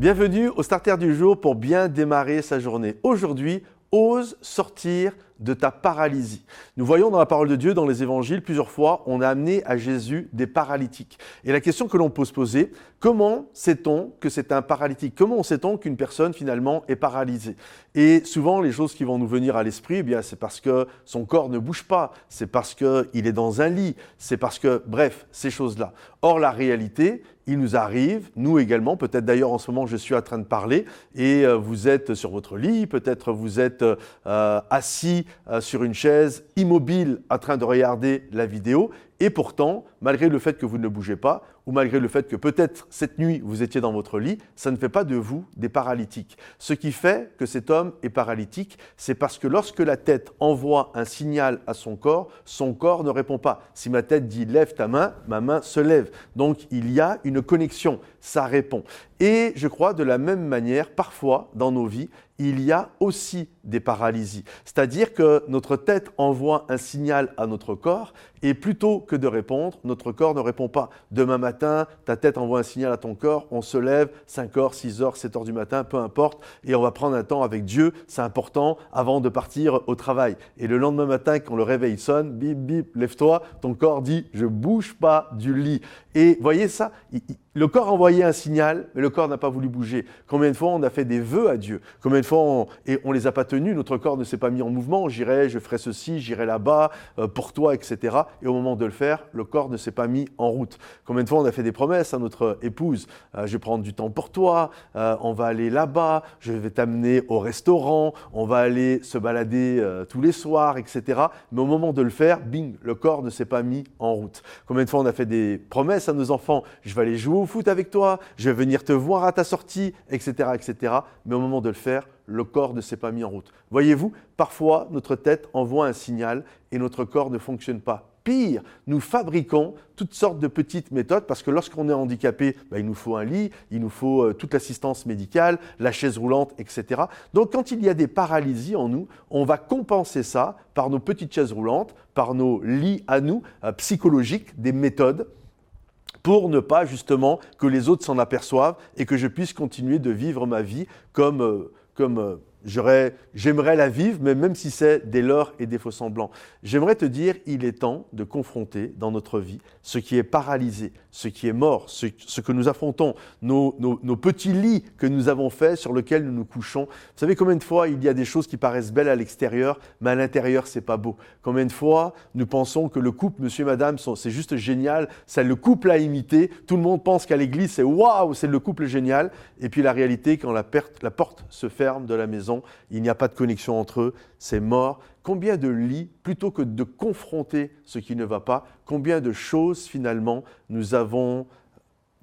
Bienvenue au starter du jour pour bien démarrer sa journée. Aujourd'hui, ose sortir de ta paralysie. Nous voyons dans la parole de Dieu, dans les évangiles, plusieurs fois, on a amené à Jésus des paralytiques. Et la question que l'on peut se poser, comment sait-on que c'est un paralytique? Comment sait-on qu'une personne finalement est paralysée? Et souvent, les choses qui vont nous venir à l'esprit, eh bien, c'est parce que son corps ne bouge pas, c'est parce qu'il est dans un lit, c'est parce que, bref, ces choses-là. Or, la réalité, il nous arrive, nous également, peut-être d'ailleurs en ce moment je suis en train de parler, et euh, vous êtes sur votre lit, peut-être vous êtes euh, assis euh, sur une chaise, immobile, en train de regarder la vidéo, et pourtant, malgré le fait que vous ne bougez pas, ou malgré le fait que peut-être cette nuit vous étiez dans votre lit, ça ne fait pas de vous des paralytiques. Ce qui fait que cet homme est paralytique, c'est parce que lorsque la tête envoie un signal à son corps, son corps ne répond pas. Si ma tête dit lève ta main, ma main se lève. Donc il y a une connexion, ça répond. Et je crois de la même manière, parfois dans nos vies, il y a aussi des paralysies. C'est-à-dire que notre tête envoie un signal à notre corps et plutôt que de répondre, notre corps ne répond pas. Demain matin, ta tête envoie un signal à ton corps, on se lève 5 heures, 6 heures, 7 heures du matin, peu importe, et on va prendre un temps avec Dieu, c'est important, avant de partir au travail. Et le lendemain matin, quand le réveil sonne, bip, bip, lève-toi, ton corps dit, je bouge pas du lit. Et voyez ça, le corps a envoyé un signal, mais le corps n'a pas voulu bouger. Combien de fois on a fait des vœux à Dieu? Combien de fois on, et on les a pas tenus? Notre corps ne s'est pas mis en mouvement. J'irai, je ferai ceci, j'irai là-bas euh, pour toi, etc. Et au moment de le faire, le corps ne s'est pas mis en route. Combien de fois on a fait des promesses à notre épouse? Euh, Je vais prendre du temps pour toi. Euh, on va aller là-bas. Je vais t'amener au restaurant. On va aller se balader tous les soirs, etc. Mais au moment de le faire, bing, le corps ne s'est pas mis en route. Combien de fois on a fait des promesses à nos enfants? Je vais aller jouer foot avec toi, je vais venir te voir à ta sortie, etc., etc. Mais au moment de le faire, le corps ne s'est pas mis en route. Voyez-vous, parfois notre tête envoie un signal et notre corps ne fonctionne pas. Pire, nous fabriquons toutes sortes de petites méthodes parce que lorsqu'on est handicapé, bah, il nous faut un lit, il nous faut euh, toute l'assistance médicale, la chaise roulante, etc. Donc quand il y a des paralysies en nous, on va compenser ça par nos petites chaises roulantes, par nos lits à nous euh, psychologiques, des méthodes pour ne pas justement que les autres s'en aperçoivent et que je puisse continuer de vivre ma vie comme, euh, euh, j'aimerais la vivre, mais même si c'est des leurres et des faux semblants. J'aimerais te dire, il est temps de confronter dans notre vie ce qui est paralysé, ce qui est mort, ce, que nous affrontons, nos, petits lits que nous avons faits sur lesquels nous nous couchons. Vous savez combien de fois il y a des choses qui paraissent belles à l'extérieur, mais à l'intérieur c'est pas beau? Combien de fois nous pensons que le couple, monsieur et madame, c'est juste génial, c'est le couple à imiter. Tout le monde pense qu'à l'église c'est waouh, c'est le couple génial. Et puis la réalité, quand la porte se ferme de la maison, il n'y a pas de connexion entre eux, c'est mort. Combien de lits, plutôt que de confronter ce qui ne va pas, combien de choses finalement nous avons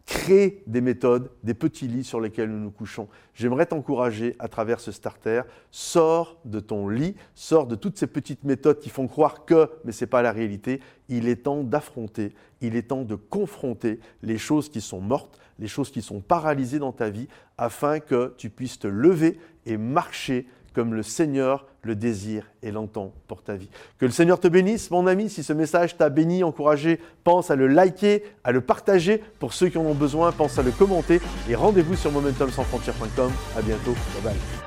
créé des méthodes, des petits lits sur lesquels nous nous couchons. J'aimerais t'encourager à travers ce starter, sors de ton lit, sors de toutes ces petites méthodes qui font croire que, mais ce n'est pas la réalité. Il est temps d'affronter, il est temps de confronter les choses qui sont mortes, les choses qui sont paralysées dans ta vie, afin que tu puisses te lever et marcher comme le Seigneur le désire et l'entend pour ta vie. Que le Seigneur te bénisse, mon ami. Si ce message t'a béni, encouragé, pense à le liker, à le partager. Pour ceux qui en ont besoin, pense à le commenter. Et rendez-vous sur momentumsansfrontières.com. À bientôt. Bye bye.